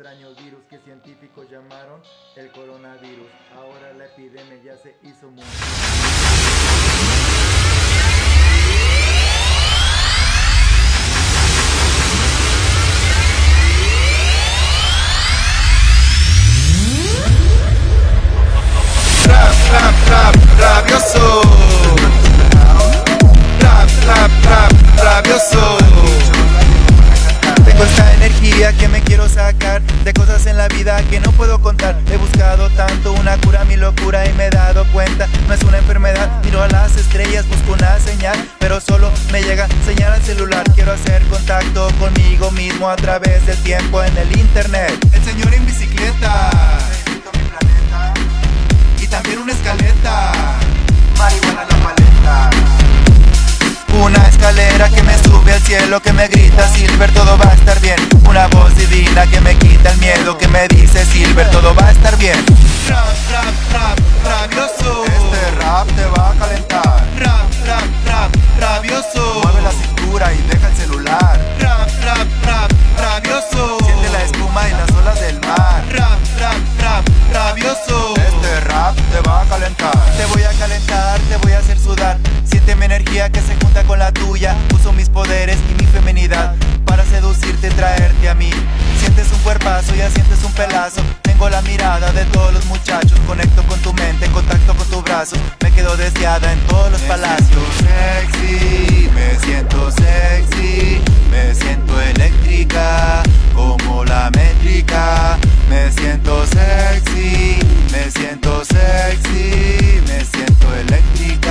extraño virus que científicos llamaron el coronavirus. Ahora la epidemia ya se hizo muy... Quiero hacer contacto conmigo mismo a través del tiempo en el internet. El señor en bicicleta. Y también una escaleta. Marihuana la paleta. Una escalera que me sube al cielo, que me grita Silver, todo va a estar bien. Una voz divina que me quita el miedo, que me dice Silver, todo va a estar bien. Rap, rap, rap, rabioso. Este rap te va a calentar. Rap, rap, rap, rabioso. Cintura y deja el celular. Rap, rap, rap, rabioso. Siente la espuma y las olas del mar. Rap, rap, rap, rabioso. Este rap te va a calentar. Te voy a calentar, te voy a hacer sudar. Siente mi energía que se junta con la tuya. Uso mis poderes y mi feminidad para seducirte y traerte a mí. Sientes un cuerpazo, ya sientes un pelazo. Tengo la mirada de todos los muchachos. Conecto con tu mente, contacto con tu brazo. Me quedo deseada en todos los palacios. sexy, me siento sexy. Me siento eléctrica, como la métrica. Me siento sexy, me siento sexy. Me siento eléctrica,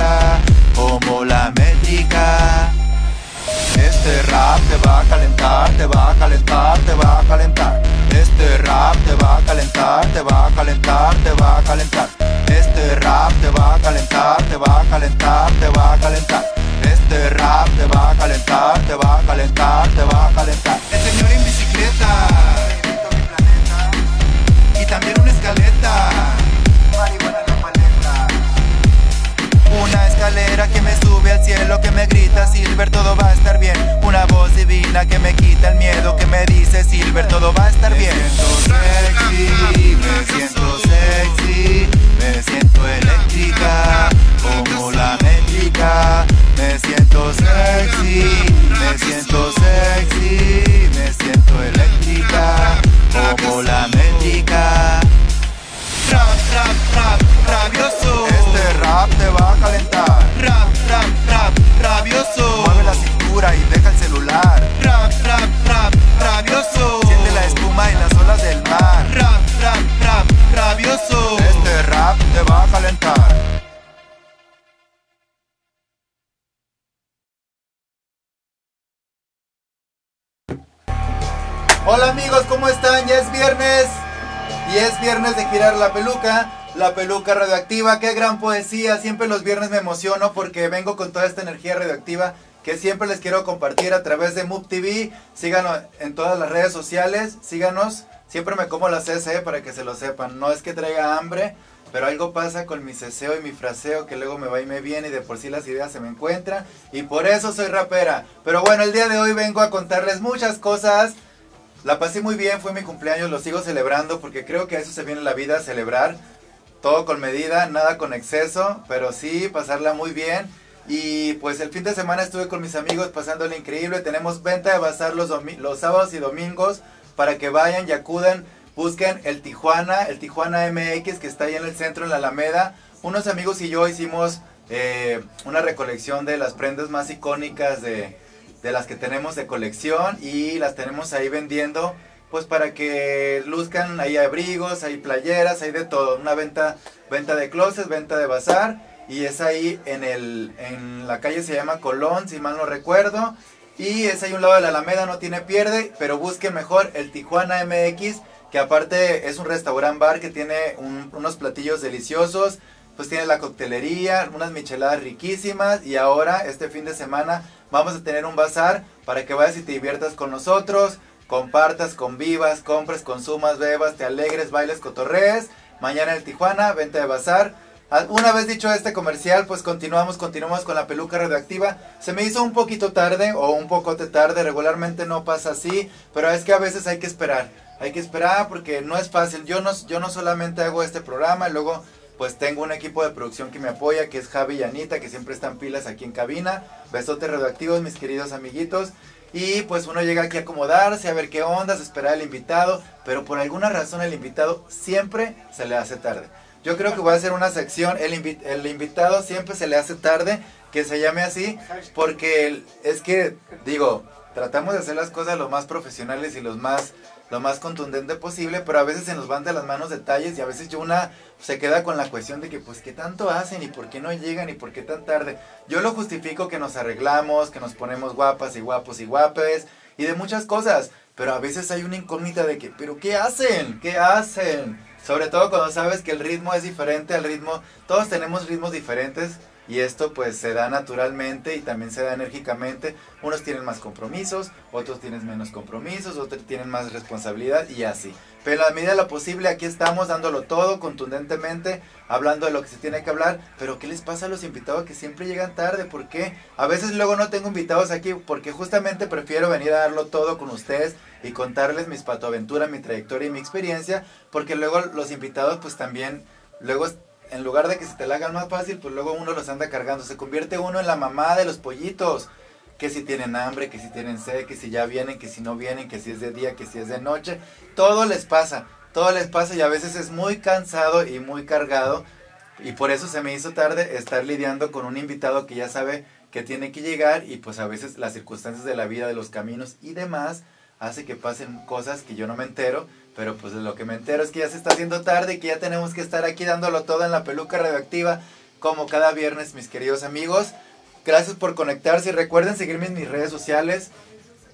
calentar. Este rap te va a calentar, te va a calentar, te va a calentar. Este rap te va a calentar, te va a calentar, te va a calentar. El señor en bicicleta. Y también una escaleta. Una escalera que me sube al cielo, que me grita Silver, todo va a estar bien. Una voz divina que me quita el miedo, que me dice Silver, todo va a estar bien. Me siento sexy, me siento me siento eléctrica, como la métrica. Me siento sexy, me siento de girar la peluca, la peluca radioactiva, qué gran poesía, siempre los viernes me emociono porque vengo con toda esta energía radioactiva que siempre les quiero compartir a través de Move TV, síganos en todas las redes sociales, síganos, siempre me como la CSE para que se lo sepan, no es que traiga hambre, pero algo pasa con mi ceseo y mi fraseo que luego me va y me viene y de por sí las ideas se me encuentran. Y por eso soy rapera, pero bueno, el día de hoy vengo a contarles muchas cosas, la pasé muy bien, fue mi cumpleaños, lo sigo celebrando porque creo que a eso se viene la vida, celebrar. Todo con medida, nada con exceso, pero sí pasarla muy bien. Y pues el fin de semana estuve con mis amigos pasándole increíble. Tenemos venta de bazar los, los sábados y domingos para que vayan y acudan. Busquen el Tijuana, el Tijuana MX que está ahí en el centro, en la Alameda. Unos amigos y yo hicimos eh, una recolección de las prendas más icónicas de, de las que tenemos de colección y las tenemos ahí vendiendo pues para que luzcan hay abrigos, hay playeras, hay de todo, una venta venta de closets, venta de bazar y es ahí en el en la calle se llama Colón, si mal no recuerdo, y es ahí un lado de la Alameda, no tiene pierde, pero busquen mejor el Tijuana MX, que aparte es un restaurant bar que tiene un- unos platillos deliciosos, pues tiene la coctelería, unas micheladas riquísimas y ahora este fin de semana vamos a tener un bazar para que vayas y te diviertas con nosotros, compartas, convivas, compres, consumas, bebas, te alegres, bailes, cotorrees. Mañana en Tijuana, venta de bazar. Ah, Una vez dicho este comercial, pues continuamos, continuamos con la peluca radioactiva. Se me hizo un poquito tarde o un poco tarde, regularmente no pasa así, pero es que a veces hay que esperar. hay que esperar porque no es fácil. Yo no, yo no solamente hago este programa, luego pues tengo un equipo de producción que me apoya, que es Javi y Anita, que siempre están pilas aquí en cabina. Besotes radioactivos, mis queridos amiguitos. Y pues uno llega aquí a acomodarse, a ver qué ondas, esperar al invitado, pero por alguna razón el invitado siempre se le hace tarde. Yo creo que voy a hacer una sección, el, el invitado siempre se le hace tarde, que se llame así, porque es que, digo, tratamos de hacer las cosas lo más profesionales y los más lo más contundente posible, pero a veces se nos van de las manos detalles y a veces yo una se queda con la cuestión de que pues qué tanto hacen y por qué no llegan y por qué tan tarde. Yo lo justifico que nos arreglamos, que nos ponemos guapas y guapos y guapes y de muchas cosas, pero a veces hay una incógnita de que, pero ¿qué hacen? ¿Qué hacen? Sobre todo cuando sabes que el ritmo es diferente al ritmo, todos tenemos ritmos diferentes y esto pues se da naturalmente y también se da enérgicamente. Unos tienen más compromisos, otros tienen menos compromisos, otros tienen más responsabilidad y así. Pero a medida de lo posible aquí estamos dándolo todo contundentemente, hablando de lo que se tiene que hablar. Pero ¿qué les pasa a los invitados que siempre llegan tarde? ¿Por qué? A veces luego no tengo invitados aquí porque justamente prefiero venir a darlo todo con ustedes y contarles mis patoaventuras, mi trayectoria y mi experiencia, porque luego los invitados pues también luego en lugar de que se te la hagan más fácil, pues luego uno los anda cargando. Se convierte uno en la mamá de los pollitos. Que si tienen hambre, que si tienen sed, que si ya vienen, que si no vienen, que si es de día, que si es de noche. Todo les pasa, todo les pasa y a veces es muy cansado y muy cargado. Y por eso se me hizo tarde estar lidiando con un invitado que ya sabe que tiene que llegar y pues a veces las circunstancias de la vida, de los caminos y demás hace que pasen cosas que yo no me entero pero pues de lo que me entero es que ya se está haciendo tarde y que ya tenemos que estar aquí dándolo todo en la peluca radioactiva, como cada viernes, mis queridos amigos. Gracias por conectarse y recuerden seguirme en mis redes sociales.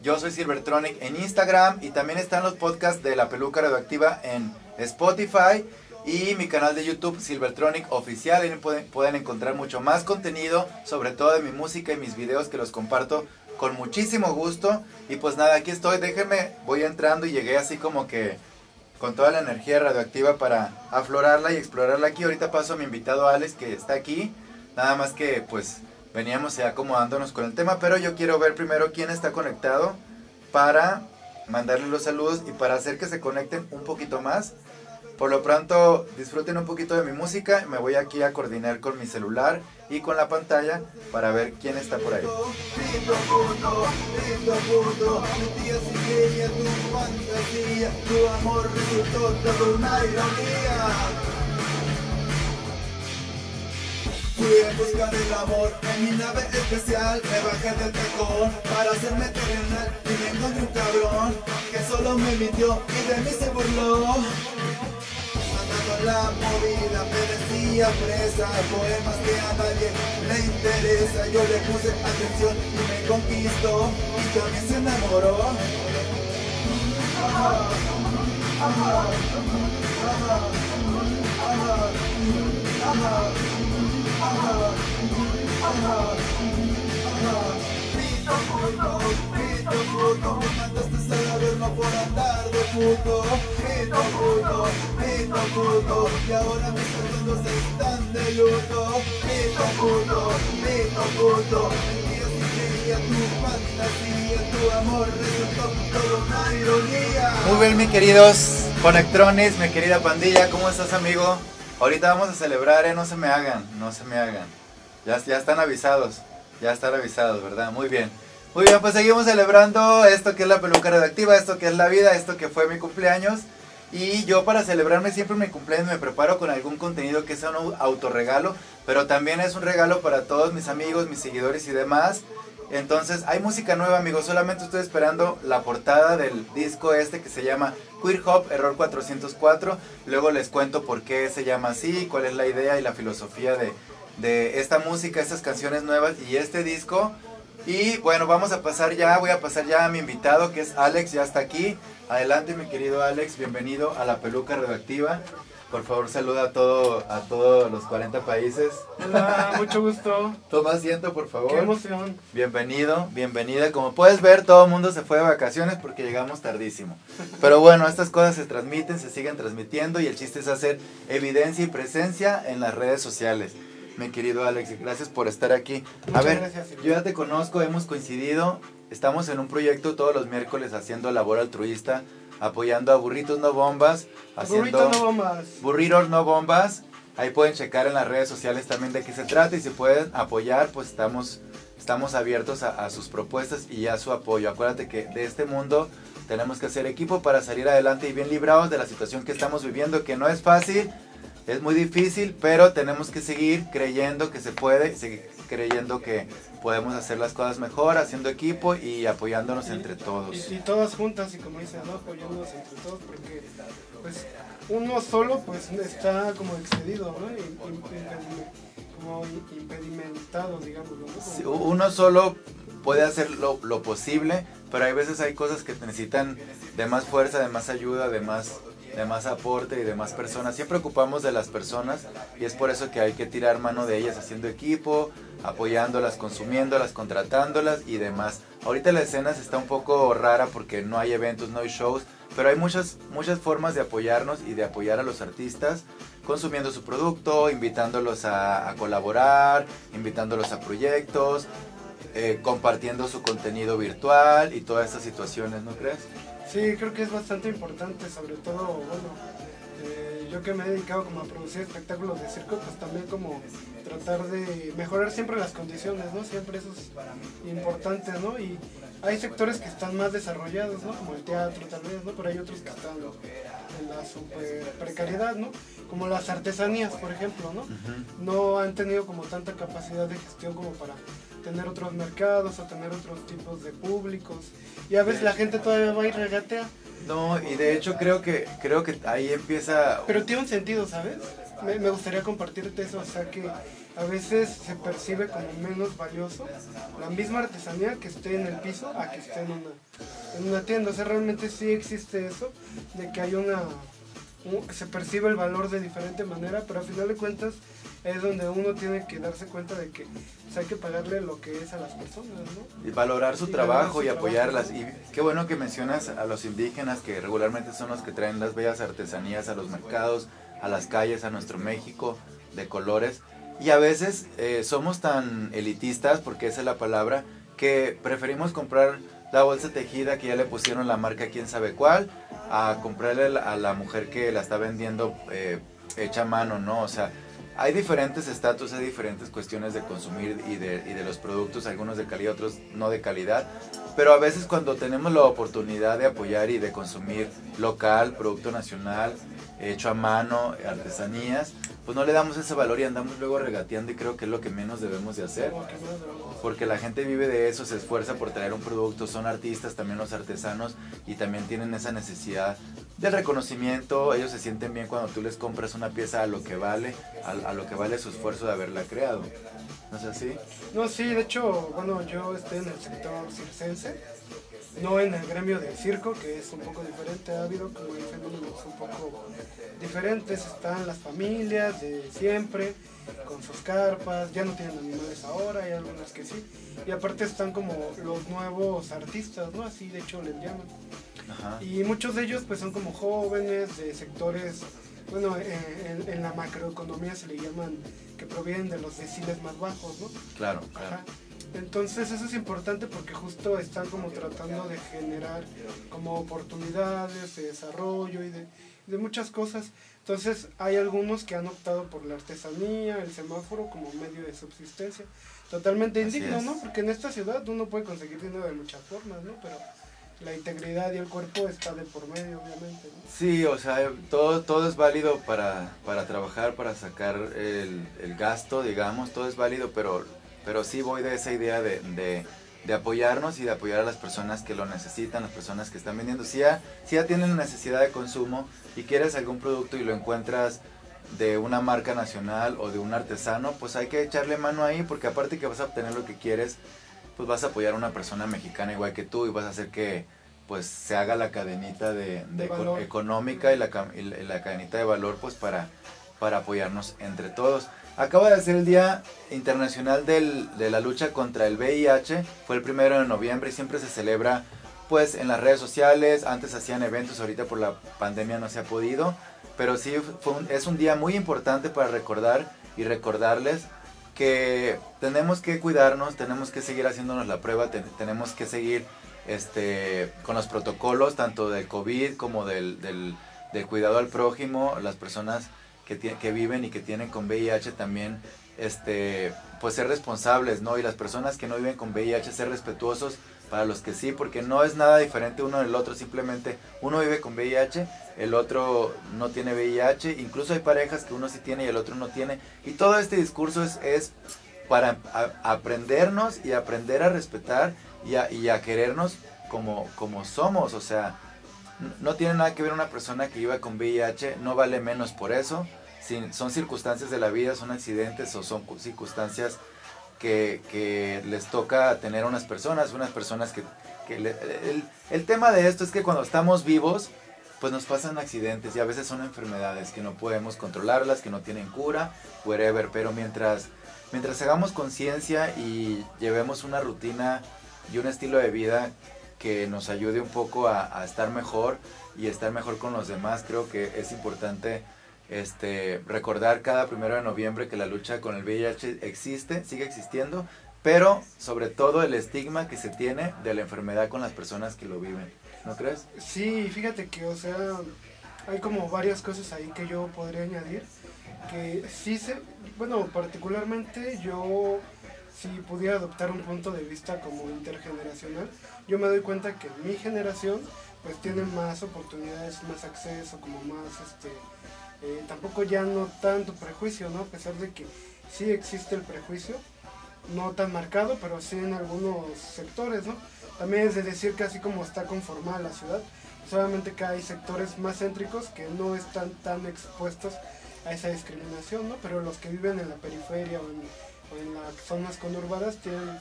Yo soy Silvertronic en Instagram y también están los podcasts de la peluca radioactiva en Spotify y mi canal de YouTube Silvertronic Oficial. Ahí pueden, pueden encontrar mucho más contenido, sobre todo de mi música y mis videos que los comparto con muchísimo gusto. Y pues nada, aquí estoy, déjenme, voy entrando y llegué así como que con toda la energía radioactiva para aflorarla y explorarla aquí. Ahorita paso a mi invitado Alex que está aquí. Nada más que pues veníamos ya acomodándonos con el tema, pero yo quiero ver primero quién está conectado para mandarle los saludos y para hacer que se conecten un poquito más. Por lo pronto, disfruten un poquito de mi música. Me voy aquí a coordinar con mi celular y con la pantalla para ver quién está por ahí. Fui en busca del amor en mi nave especial. Me bajé del tacón para hacerme terrenal Y me encontré un cabrón que solo me mintió y de mí se burló la movida me decía presa Poemas que a nadie le interesa Yo le puse atención y me conquistó Y también se enamoró puto, me mandaste. Muy bien, mis queridos conectrones, mi querida pandilla, ¿cómo estás, amigo? Ahorita vamos a celebrar, ¿eh? No se me hagan, no se me hagan. Ya, ya están avisados, ya están avisados, ¿verdad? Muy bien. Muy bien, pues seguimos celebrando esto que es la peluca redactiva, esto que es la vida, esto que fue mi cumpleaños. Y yo para celebrarme siempre mi cumpleaños me preparo con algún contenido que sea un autorregalo, pero también es un regalo para todos mis amigos, mis seguidores y demás. Entonces hay música nueva amigos, solamente estoy esperando la portada del disco este que se llama Queer Hop Error 404. Luego les cuento por qué se llama así, cuál es la idea y la filosofía de, de esta música, estas canciones nuevas y este disco. Y bueno, vamos a pasar ya, voy a pasar ya a mi invitado que es Alex, ya está aquí. Adelante mi querido Alex, bienvenido a la peluca redactiva. Por favor, saluda a, todo, a todos los 40 países. Hola, mucho gusto. Toma asiento, por favor. Qué emoción. Bienvenido, bienvenida. Como puedes ver, todo el mundo se fue de vacaciones porque llegamos tardísimo. Pero bueno, estas cosas se transmiten, se siguen transmitiendo y el chiste es hacer evidencia y presencia en las redes sociales mi querido Alex. Gracias por estar aquí. a ver, yo ya te conozco, hemos coincidido. Estamos en un proyecto todos los miércoles haciendo labor altruista apoyando a Burritos No Bombas, haciendo Burrito no bombas. Burritos No Bombas. Ahí pueden checar en las redes sociales también de qué se trata y si pueden apoyar, pues estamos, estamos abiertos a, a sus propuestas y a su apoyo. Acuérdate que de este mundo tenemos que hacer equipo para salir adelante y bien librados de la situación que estamos viviendo, que no es fácil, es muy difícil, pero tenemos que seguir creyendo que se puede, seguir creyendo que podemos hacer las cosas mejor, haciendo equipo y apoyándonos entre todos. Y, y todas juntas y como dicen, ¿no? apoyándonos entre todos porque pues uno solo pues está como excedido, ¿no? Impedime- como impedimentado, digamos, ¿no? Como- Sí, Uno solo puede hacer lo, lo posible, pero hay veces hay cosas que necesitan de más fuerza, de más ayuda, de más, de más aporte y de más personas. Siempre ocupamos de las personas y es por eso que hay que tirar mano de ellas haciendo equipo, apoyándolas, consumiéndolas, contratándolas y demás. Ahorita la escena está un poco rara porque no hay eventos, no hay shows, pero hay muchas, muchas formas de apoyarnos y de apoyar a los artistas consumiendo su producto, invitándolos a, a colaborar, invitándolos a proyectos, eh, compartiendo su contenido virtual y todas estas situaciones, ¿no crees? Sí, creo que es bastante importante, sobre todo, bueno, eh, yo que me he dedicado como a producir espectáculos de circo, pues también como tratar de mejorar siempre las condiciones, ¿no? Siempre eso es importante, ¿no? Y hay sectores que están más desarrollados, ¿no? Como el teatro tal vez, ¿no? Pero hay otros que están en la super precariedad, ¿no? Como las artesanías, por ejemplo, ¿no? no han tenido como tanta capacidad de gestión como para tener otros mercados o tener otros tipos de públicos. Y a veces la gente todavía va y regatea. No, y de hecho creo que creo que ahí empieza Pero tiene un sentido, ¿sabes? Me, me gustaría compartirte eso, o sea que a veces se percibe como menos valioso la misma artesanía que esté en el piso a que esté en una, en una tienda. O sea, realmente sí existe eso, de que hay una... se percibe el valor de diferente manera, pero al final de cuentas es donde uno tiene que darse cuenta de que pues, hay que pagarle lo que es a las personas, ¿no? y valorar su Y valorar trabajo su y apoyarlas. Y qué bueno que mencionas a los indígenas que regularmente son los que traen las bellas artesanías a los mercados, a las calles, a nuestro México de colores. Y a veces eh, somos tan elitistas, porque esa es la palabra, que preferimos comprar la bolsa tejida que ya le pusieron la marca quién sabe cuál, a comprarle a la- mujer que la está vendiendo eh, hecha a mano, ¿no? O sea, hay diferentes estatus, hay diferentes cuestiones de consumir y de, y de los productos, algunos de calidad, otros no de calidad. Pero a veces cuando tenemos la oportunidad de apoyar y de consumir local, producto nacional, hecho a mano, artesanías, pues no le damos ese valor y andamos luego regateando y creo que es lo que menos debemos de hacer. Porque la gente vive de eso, se esfuerza por traer un producto, son artistas, también los artesanos, y también tienen esa necesidad del reconocimiento. Ellos se sienten bien cuando tú les compras una pieza a lo que vale, a, a lo que vale su esfuerzo de haberla creado. ¿No es así? No, sí, de hecho, bueno, yo estoy en el sector circense, no en el gremio del circo, que es un poco diferente, ha habido como fenómenos un poco diferentes, están las familias de siempre, con sus carpas, ya no tienen animales ahora, hay algunas que sí, y aparte están como los nuevos artistas, ¿no? Así de hecho les llaman. Ajá. Y muchos de ellos pues son como jóvenes de sectores, bueno, eh, en, en la macroeconomía se le llaman que provienen de los deciles más bajos, ¿no? Claro, claro. Ajá. Entonces eso es importante porque justo están como tratando de generar como oportunidades de desarrollo y de, de muchas cosas. Entonces hay algunos que han optado por la artesanía, el semáforo como medio de subsistencia. Totalmente Así indigno, es. ¿no? Porque en esta ciudad uno puede conseguir dinero de muchas formas, ¿no? Pero la integridad y el cuerpo está de por medio, obviamente, ¿no? Sí, o sea, todo, todo es válido para, para trabajar, para sacar el, el gasto, digamos, todo es válido, pero, pero sí voy de esa idea de, de, de apoyarnos y de apoyar a las personas que lo necesitan, las personas que están vendiendo. Si ya, si ya tienen necesidad de consumo y quieres algún producto y lo encuentras de una marca nacional o de un artesano, pues hay que echarle mano ahí porque aparte que vas a obtener lo que quieres, pues vas a apoyar a una persona mexicana igual que tú y vas a hacer que pues se haga la cadenita de, económica y la, ca- y la- y la cadenita de valor pues para, para apoyarnos entre todos. Acaba de ser el Día Internacional de la Lucha contra el VIH, fue el primero de noviembre y siempre se celebra pues en las redes sociales, antes hacían eventos, ahorita por la pandemia no se ha podido, pero sí es un día muy importante para recordar y recordarles que tenemos que cuidarnos, tenemos que seguir haciéndonos la prueba, te- tenemos que seguir este, con los protocolos tanto del COVID como del, del cuidado al prójimo, las personas que, viven y que tienen con VIH también este, pues ser responsables, ¿no? Y las personas que no viven con VIH ser respetuosos para los que sí, porque no es nada diferente uno del otro, simplemente uno vive con VIH, el otro no tiene VIH, incluso hay parejas que uno sí tiene y el otro no tiene, y todo este discurso es, es para aprendernos y aprender a respetar y a, y a querernos como, como somos, o sea, no tiene nada que ver una persona que viva con VIH, no vale menos por eso, son circunstancias de la vida, son accidentes o son circunstancias que, les toca tener a unas personas, unas personas que... el, tema de esto es que cuando estamos vivos, pues nos pasan accidentes y a veces son enfermedades que no podemos controlarlas, que no tienen cura, whatever, pero mientras, mientras hagamos conciencia y llevemos una rutina y un estilo de vida que nos ayude un poco a, estar mejor y estar mejor con los demás, creo que es importante este, recordar cada primero de noviembre que la lucha con el VIH existe, sigue existiendo, pero sobre todo el estigma que se tiene de la enfermedad con las personas que lo viven. ¿No crees? Sí, fíjate que, o sea, hay como varias cosas ahí que yo podría añadir. Que sí se, bueno, particularmente yo, si pudiera adoptar un punto de vista como intergeneracional, yo me doy cuenta que mi generación pues tiene más oportunidades, más acceso, como más este eh, tampoco ya no tanto prejuicio, ¿no? A pesar de que sí existe el prejuicio, no tan marcado, pero sí en algunos sectores, ¿no? También es de decir que así como está conformada la ciudad, solamente que hay sectores más céntricos que no están tan expuestos a esa discriminación, ¿no? Pero los que viven en la periferia o en, las zonas conurbadas tienen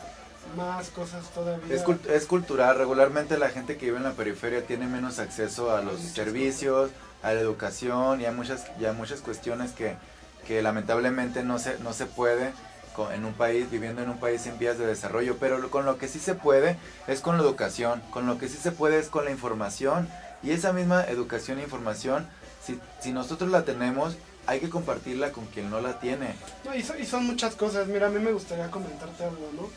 más cosas todavía. Es, cultural, regularmente la gente que vive en la periferia tiene menos acceso a los servicios, a la educación y hay muchas, ya muchas cuestiones que, que lamentablemente no se, no se puede en un país, viviendo en un país en vías de desarrollo, pero con lo que sí se puede es con la educación, con lo que sí se puede es con la información y esa misma educación e información, si, si nosotros la tenemos, hay que compartirla con quien no la tiene. No, y, son, y son muchas cosas, mira, a mí me gustaría comentarte algo, ¿no?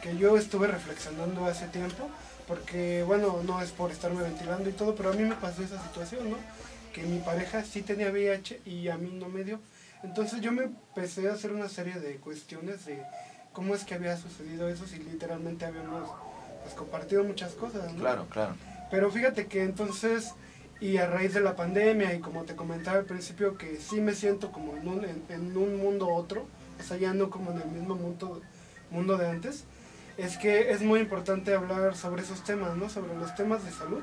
Que yo estuve reflexionando hace tiempo, porque bueno, no es por estarme ventilando y todo, pero a mí me pasó esa situación, ¿no? que mi pareja sí tenía VIH y a mí no me dio. Entonces yo me empecé a hacer una serie de cuestiones de cómo es que había sucedido eso si literalmente habíamos pues, compartido muchas cosas. ¿no? Claro, claro. Pero fíjate que entonces, y a raíz de la pandemia, y como te comentaba al principio, que sí me siento como en un, en, un mundo otro, o sea, ya no como en el mismo mundo, mundo de antes, es que es muy importante hablar sobre esos temas, ¿no? Sobre los temas de salud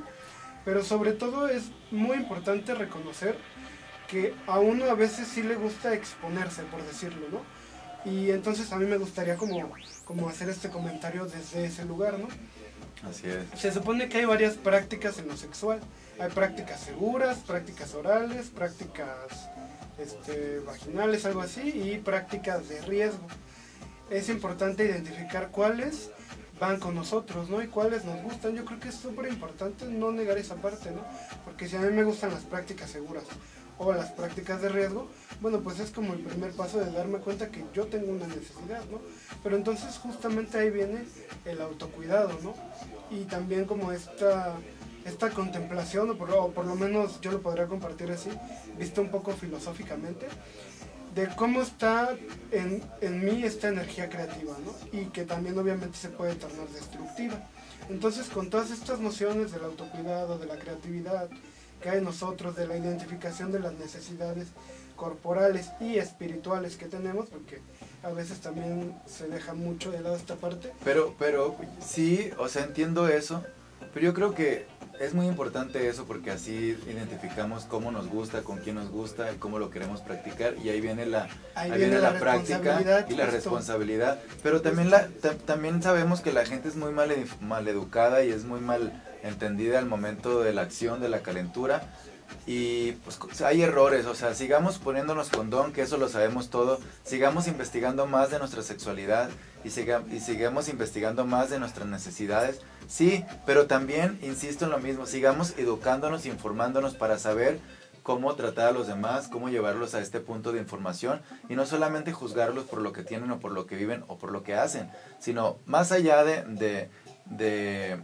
pero sobre todo es muy importante reconocer que a uno a veces sí le gusta exponerse, por decirlo, ¿no? Y entonces a mí me gustaría como, como hacer este comentario desde ese lugar, ¿no? Se supone que hay varias prácticas en lo sexual. Hay prácticas seguras, prácticas orales, prácticas este, vaginales, algo así, y prácticas de riesgo. Es importante identificar cuáles van con nosotros, ¿no? Y cuáles nos gustan. Yo creo que es súper importante no negar esa parte, ¿no? Porque si a mí me gustan las prácticas seguras o las prácticas de riesgo, bueno, pues es como el primer paso de darme cuenta que yo tengo una necesidad, ¿no? Pero entonces justamente ahí viene el autocuidado, ¿no? Y también como esta, esta contemplación, o por, o por lo menos yo lo podría compartir así, visto un poco filosóficamente, de cómo está en, en, mí esta energía creativa, ¿no? Y que también obviamente se puede tornar destructiva. Entonces, con todas estas nociones del autocuidado, de la creatividad hay en nosotros, de la identificación de las necesidades corporales y espirituales que tenemos, porque a veces también se deja mucho de lado esta parte. Pero, pero, sí, o sea, entiendo eso, pero yo creo que es muy importante eso porque así identificamos cómo nos gusta, con quién nos gusta, cómo lo queremos practicar y ahí viene la, ahí viene la, práctica y la responsabilidad. Pero también, la, también sabemos que la gente es muy mal, mal educada y es muy mal entendida al momento de la acción, de la calentura. Y pues hay errores, o sea, sigamos poniéndonos condón, que eso lo sabemos todo, sigamos investigando más de nuestra sexualidad y, y sigamos investigando más de nuestras necesidades, sí, pero también, insisto en lo mismo, sigamos educándonos, informándonos para saber cómo tratar a los demás, cómo llevarlos a este punto de información y no solamente juzgarlos por lo que tienen o por lo que viven o por lo que hacen, sino más allá de, de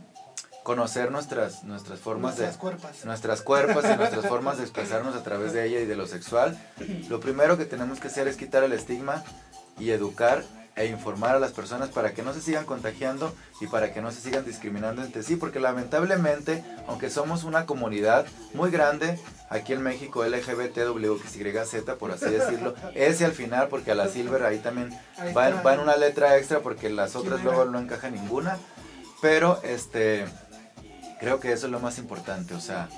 conocer nuestras, nuestras formas Nuestras de cuerpas. nuestras cuerpos y nuestras formas de expresarnos a través de ella y de lo sexual. Lo primero que tenemos que hacer es quitar el estigma y educar e informar a las personas para que no se sigan contagiando y para que no se sigan discriminando entre sí, porque lamentablemente, aunque somos una comunidad muy grande, aquí en México LGBTWXYZ, por así decirlo, ese al final, porque a la Silver ahí también va, está. va en una letra extra porque las otras luego no encaja ninguna, pero este creo que eso es lo más importante, o sea,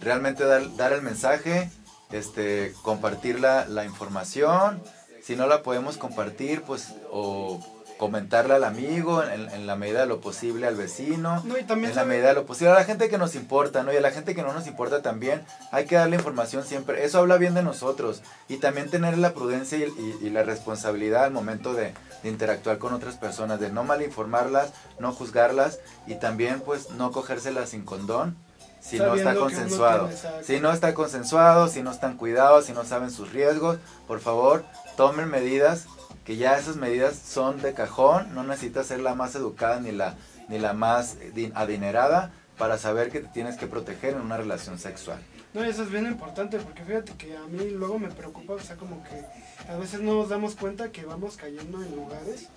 realmente dar, el mensaje, este, compartir la, la información, si no la podemos compartir, pues, o comentarla al amigo en, en la medida de lo posible al vecino, No, y también en la sabe- medida de lo posible a la gente que nos importa, ¿no? Y a la gente que no nos importa también, hay que darle información siempre, eso habla bien de nosotros, y también tener la prudencia y, y- y la responsabilidad al momento de, de interactuar con otras personas, de no malinformarlas, no juzgarlas, y también, pues, no cogérselas sin condón, si no está consensuado. tiene Si no está consensuado, si no están cuidados, si no saben sus riesgos, por favor, tomen medidas, que ya esas medidas son de cajón, no necesitas ser la más educada ni la, ni la más di- adinerada para saber que te tienes que proteger en una relación sexual. No, eso es bien importante porque fíjate que a mí luego me preocupa, o sea, como que a veces no nos damos cuenta que vamos cayendo en lugares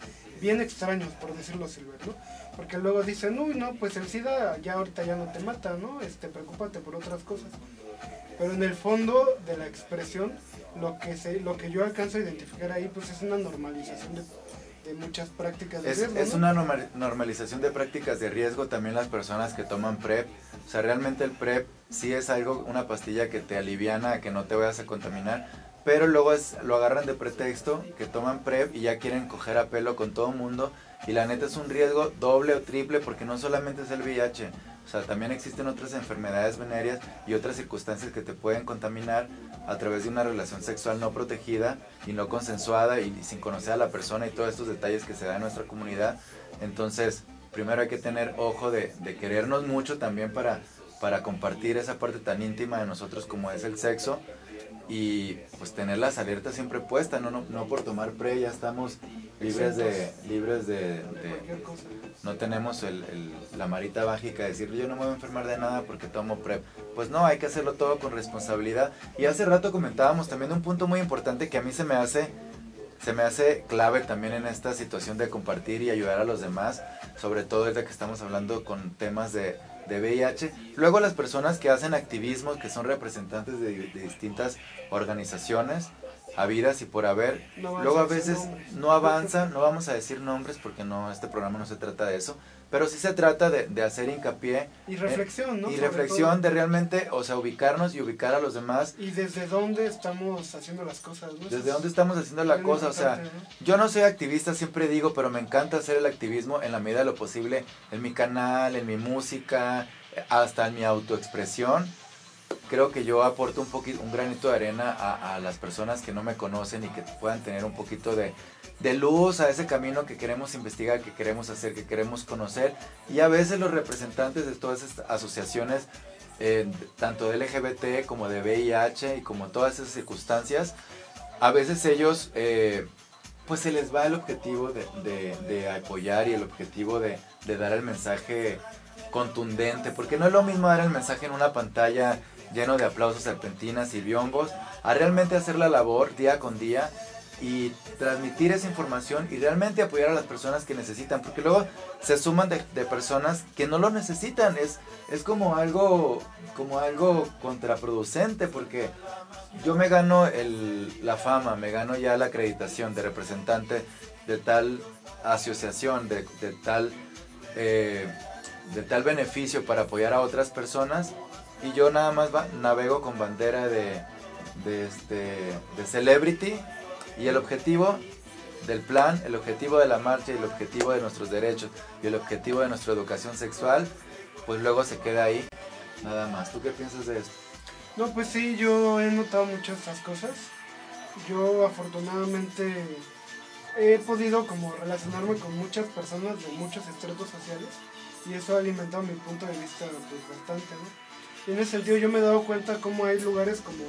bien extraños, por decirlo Silver, ¿no? Porque luego dicen, uy, no, pues el SIDA ya ahorita ya no te mata, ¿no? Este, preocúpate por otras cosas. Pero en el fondo de la expresión, lo que, se, lo que yo alcanzo a identificar ahí, pues es una normalización de, de muchas prácticas de Es, riesgo, es ¿no? una normal- normalización de prácticas de riesgo también las personas que toman PrEP. O sea, realmente el PrEP sí es algo, una pastilla que te aliviana que no te vayas a contaminar, pero luego es, lo agarran de pretexto que toman PrEP y ya quieren coger a pelo con todo mundo. Y la neta es un riesgo doble o triple porque no solamente es el VIH, o sea, también existen otras enfermedades venéreas y otras circunstancias que te pueden contaminar a través de una relación sexual no protegida y no consensuada y, sin conocer a la persona y todos estos detalles que se dan en nuestra comunidad. Entonces, primero hay que tener ojo de, de querernos mucho también para, para compartir esa parte tan íntima de nosotros como es el sexo y pues tener las alertas siempre puestas, no, no, no por tomar pre ya estamos libres de, libres de- no tenemos el, el- la marita mágica de decir yo no me voy a enfermar de nada porque tomo PrEP. Pues no, hay que hacerlo todo con responsabilidad. Y hace rato comentábamos también un punto muy importante que a mí se me hace, se me hace clave también en esta situación de compartir y ayudar a los demás, sobre todo desde que estamos hablando con temas de, de VIH. Luego las personas que hacen activismo, que son representantes de, de distintas organizaciones, habidas y por haber, No luego a veces no avanzan, no vamos a decir nombres porque no, este programa no se trata de eso, pero sí se trata de, de hacer hincapié Y reflexión, ¿no? y Sobre reflexión todo. de realmente, o sea, ubicarnos y ubicar a los demás, Y desde dónde estamos haciendo las cosas, ¿no? Desde es dónde estamos haciendo la cosa, o sea, ¿no? yo no soy activista, siempre digo, pero me encanta hacer el activismo en la medida de lo posible, en mi canal, en mi música, hasta en mi autoexpresión. Creo que yo aporto un poquito, un granito de arena a, las personas que no me conocen y que puedan tener un poquito de, luz a ese camino que queremos investigar, que queremos hacer, que queremos conocer. Y a veces los representantes de todas estas asociaciones, eh, tanto de LGBT como de VIH y como todas esas circunstancias, a veces ellos, eh, pues se les va el objetivo de, de- apoyar y el objetivo de dar el mensaje contundente, porque no es lo mismo dar el mensaje en una pantalla lleno de aplausos, serpentinas y biombos, a realmente hacer la labor día con día y transmitir esa información y realmente apoyar a las personas que necesitan, porque luego se suman de, personas que no lo necesitan, es, es como algo como algo contraproducente, porque yo me gano el, la fama, me gano ya la acreditación de representante de tal asociación, de tal eh, de tal beneficio para apoyar a otras personas y yo nada más va- navego con bandera de, este, de celebrity y el objetivo del plan, el objetivo de la marcha y el objetivo de nuestros derechos y el objetivo de nuestra educación sexual, pues luego se queda ahí nada más. ¿Tú qué piensas de esto? No, pues sí, yo he notado muchas estas cosas. Yo afortunadamente he podido como relacionarme con muchas personas de muchos estratos sociales y eso ha alimentado mi punto de vista pues bastante, ¿no? En ese sentido yo me he dado cuenta cómo hay lugares como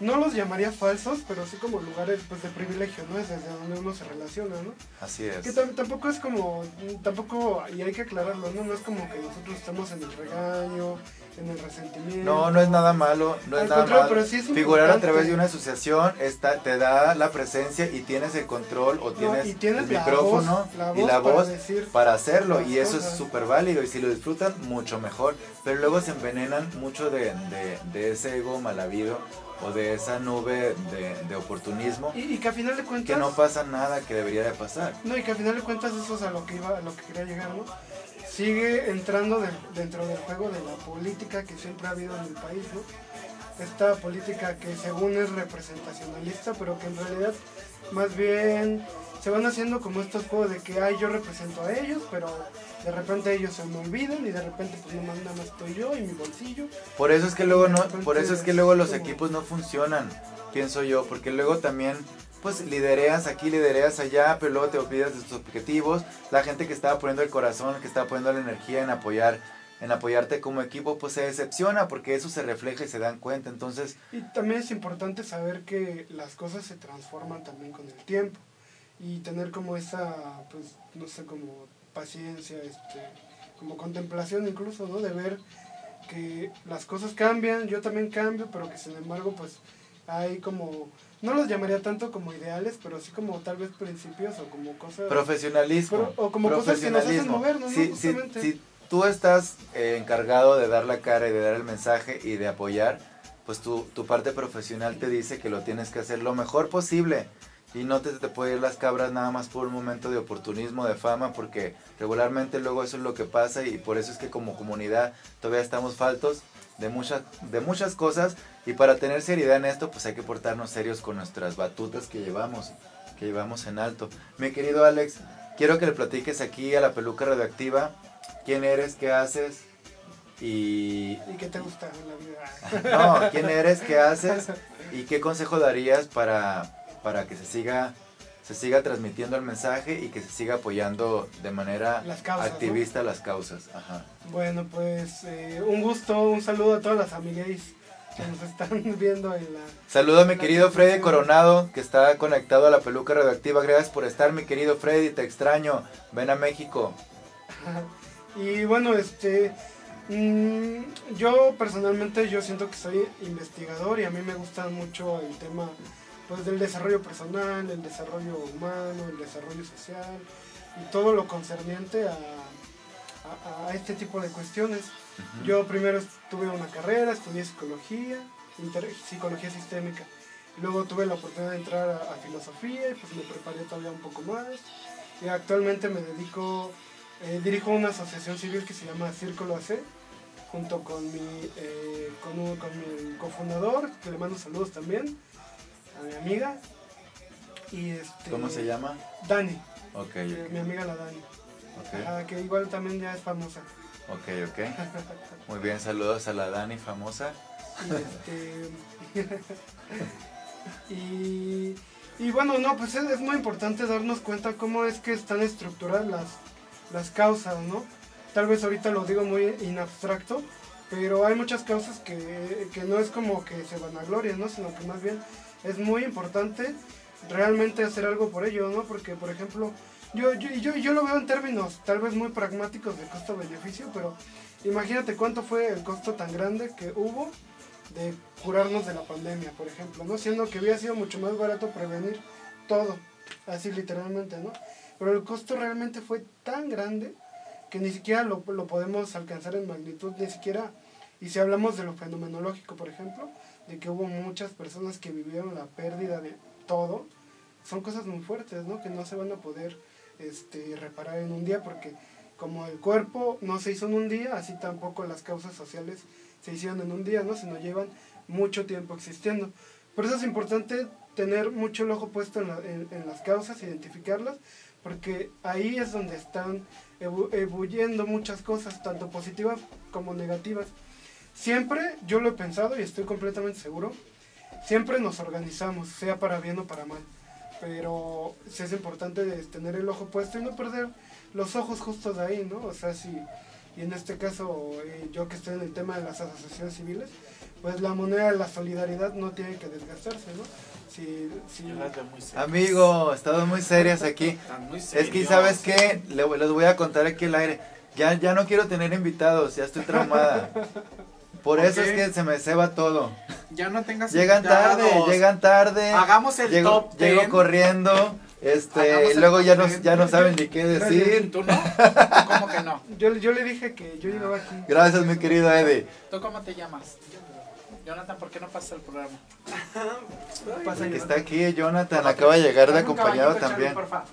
no los llamaría falsos, pero sí como lugares pues de privilegio, ¿no? Es desde donde uno se relaciona, ¿no? Así es. Que tam- tampoco es como, tampoco, y hay que aclararlo, ¿no? No es como que nosotros estemos en el regaño, en el resentimiento. No, no es nada malo, no es nada malo. pero sí es Figurar a través de una asociación está, te da la presencia y tienes el control o No, tienes, y tienes el la micrófono voz, la y la voz para hacerlo y eso es súper válido y si lo disfrutan mucho mejor, pero luego se envenenan mucho de, de- de ese ego mal habido o de esa nube de, de oportunismo Y, y que a final de cuentas... que no pasa nada que debería de pasar. No, y que al final de cuentas eso es a lo que iba, a lo que quería llegar, ¿no? Sigue entrando de- dentro del juego de la política que siempre ha habido en el país, ¿no? Esta política que según es representacionalista, pero que en realidad más bien se van haciendo como estos juegos de que, ay, yo represento a ellos, pero de repente ellos se me olvidan y de repente pues nomás nada más estoy yo y mi bolsillo. Por eso es que luego no, por eso es que luego los equipos no funcionan, pienso yo, porque luego también pues lidereas aquí, lidereas allá, pero luego te olvidas de tus objetivos. La gente que estaba poniendo el corazón, que estaba poniendo la energía en apoyar, en apoyarte como equipo, pues se decepciona porque eso se refleja y se dan cuenta. Entonces, Y también es importante saber que las cosas se transforman también con el tiempo y tener como esa, pues, no sé, como paciencia, este, como contemplación incluso, ¿no? De ver que las cosas cambian, yo también cambio, pero que sin embargo, pues, hay como, no los llamaría tanto como ideales, pero sí como tal vez principios o como cosas... profesionalismo. O como cosas que nos hacen profesionalismo. movernos, ¿no? Si, si- Justamente. si tú estás eh, encargado de dar la cara y de dar el mensaje y de apoyar, pues tu, tu parte profesional te dice que lo tienes que hacer lo mejor posible. Y no te, te puede ir las cabras nada más por un momento de oportunismo, de fama, porque regularmente luego eso es lo que pasa y por eso es que como comunidad todavía estamos faltos de muchas, de muchas cosas y para tener seriedad en esto pues hay que portarnos serios con nuestras batutas que llevamos, que llevamos en alto. Mi querido Alex, quiero que le platiques aquí a la peluca radioactiva quién eres, qué haces y... ¿Y qué te gusta en la vida? No, quién eres, qué haces y qué consejo darías para, para que se siga, se siga transmitiendo el mensaje y que se siga apoyando de manera Las causas, ¿no? activista las causas. Ajá. Bueno, pues eh, un gusto, un saludo a todas las amigas que nos están viendo en la... Saludo a mi querido Freddy Coronado, que está conectado a la peluca radioactiva. Gracias por estar, mi querido Freddy, te extraño. Ven a México. Y bueno, este... mm, yo personalmente yo siento que soy investigador y a mí me gusta mucho el tema pues del desarrollo personal, el desarrollo humano, el desarrollo social y todo lo concerniente a, a- a este tipo de cuestiones. Yo primero tuve una carrera, estudié psicología, psicología sistémica. Luego tuve la oportunidad de entrar a, a filosofía y pues me preparé todavía un poco más. Y actualmente me dedico, eh, dirijo una asociación civil que se llama Círculo AC, junto con mi, eh, con, un- con mi cofundador, que le mando saludos también, a mi amiga. Y este, ¿Cómo se llama? Dani, Ok, eh, ok. mi amiga la Dani, ok. Ajá, que igual también ya es famosa. Ok, ok. Muy bien, saludos a la Dani famosa. Y, este, y, y bueno, no, pues es, es muy importante darnos cuenta cómo es que están estructuradas las, las causas, ¿no? Tal vez ahorita lo digo muy in abstracto, pero hay muchas causas que, que no es como que se vanaglorian, ¿no? Sino que más bien es muy importante realmente hacer algo por ello, ¿no? Porque, por ejemplo, yo, yo, yo, yo lo veo en términos tal vez muy pragmáticos de costo-beneficio, pero imagínate cuánto fue el costo tan grande que hubo de curarnos de la pandemia, por ejemplo, ¿no? Siendo que había sido mucho más barato prevenir todo, así literalmente, ¿no? Pero el costo realmente fue tan grande que ni siquiera lo, lo podemos alcanzar en magnitud, ni siquiera, y si hablamos de lo fenomenológico, por ejemplo, de que hubo muchas personas que vivieron la pérdida de todo, son cosas muy fuertes, ¿no? Que no se van a poder este, reparar en un día porque como el cuerpo no se hizo en un día, así tampoco las causas sociales se hicieron en un día, ¿no? Sino llevan mucho tiempo existiendo. Por eso es importante tener mucho el ojo puesto en, la- en- las causas, identificarlas, porque ahí es donde están ebu- ebulliendo muchas cosas, tanto positivas como negativas. Siempre, yo lo he pensado y estoy completamente seguro, siempre nos organizamos, sea para bien o para mal. Pero sí es importante tener el ojo puesto y no perder los ojos justo de ahí, ¿no? O sea, si, y en este caso, eh, yo que estoy en el tema de las asociaciones civiles, pues la moneda de la solidaridad no tiene que desgastarse, ¿no? Si, si, Amigo, estamos muy serias aquí. Están muy Es que. ¿sabes qué? Le, les voy a contar aquí al aire. Ya, ya no quiero tener invitados, ya estoy traumada. Por eso es que se me ceba todo. Ya no tengas Llegan tarde, llegan tarde. Hagamos el llego, top llego 10. corriendo. Este, luego ya no, 10. ya no saben ni qué decir. ¿Tú no? ¿Tú ¿Cómo que no? yo, yo le dije que yo llegaba aquí. Gracias, mi querido Eddie. ¿Tú cómo te llamas? Jonathan, ¿por qué no pasas el programa? Pasa Que está aquí Jonathan, acaba de llegar de acompañado también. Charlie, porfa.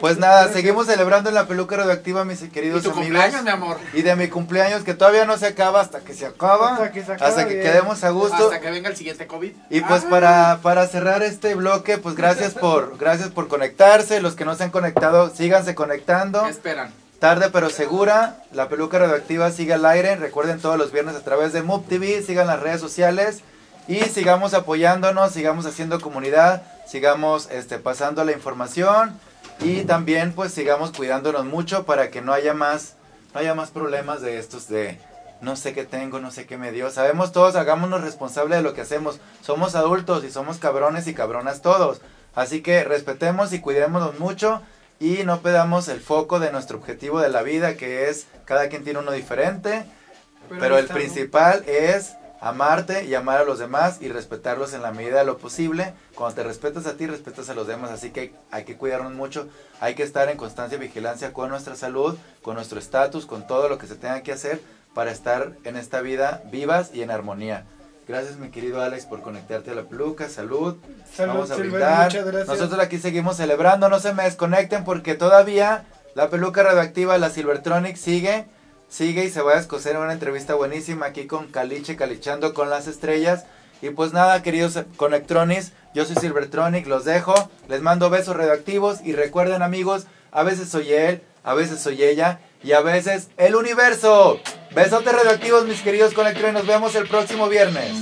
Pues nada, seguimos celebrando en la peluca radioactiva, mis queridos Y tu amigos. cumpleaños, mi amor. Y de mi cumpleaños, que todavía no se acaba hasta que se acaba. Hasta que se acaba, hasta que quedemos a gusto. Hasta que venga el siguiente COVID. Y pues Ah, para, para cerrar este bloque, pues gracias por, gracias por conectarse. Los que no se han conectado, síganse conectando. ¿Qué esperan? Tarde pero segura, la peluca radioactiva sigue al aire. Recuerden todos los viernes a través de Move TV, sigan las redes sociales y sigamos apoyándonos, sigamos haciendo comunidad, sigamos este, pasando la información y también pues sigamos cuidándonos mucho para que no haya más, no haya más problemas de estos de no sé qué tengo, no sé qué me dio. Sabemos todos, hagámonos responsables de lo que hacemos. Somos adultos y somos cabrones y cabronas todos. Así que respetemos y cuidémonos mucho y no perdamos el foco de nuestro objetivo de la vida, que es cada quien tiene uno diferente, pero, el principal es amarte y amar a los demás y respetarlos en la medida de lo posible. Cuando te respetas a ti, respetas a los demás, así que hay que cuidarnos mucho, hay que estar en constancia y vigilancia con nuestra salud, con nuestro estatus, con todo lo que se tenga que hacer para estar en esta vida vivas y en armonía. Gracias mi querido Alex por conectarte a la peluca, salud. Salud, Vamos a brindar. muchas gracias. Nosotros aquí seguimos celebrando, no se me desconecten porque todavía la peluca radioactiva, la Silvertronic, sigue, sigue y se va a escocer una entrevista buenísima aquí con Caliche, Calichando con las estrellas. Y pues nada, queridos Conectronis, yo soy Silvertronic, los dejo, les mando besos radioactivos y recuerden amigos, a veces soy él, a veces soy ella y a veces el universo. Besotes radioactivos mis queridos Conectronis, nos vemos el próximo viernes.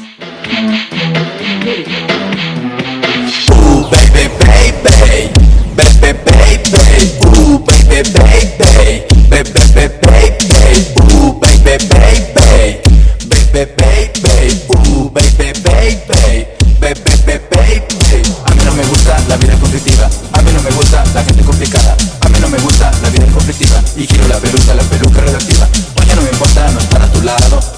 Baby, baby, baby, baby, Ooh, baby, baby, baby, baby, baby. Baby, baby, baby, baby. Baby, baby, baby, baby. A mí no me gusta la vida conflictiva. A mí no me gusta la gente complicada. A mí no me gusta la vida conflictiva. Y quiero la peluca, la peluca relativa. Oye, no me importa, no estar a tu lado.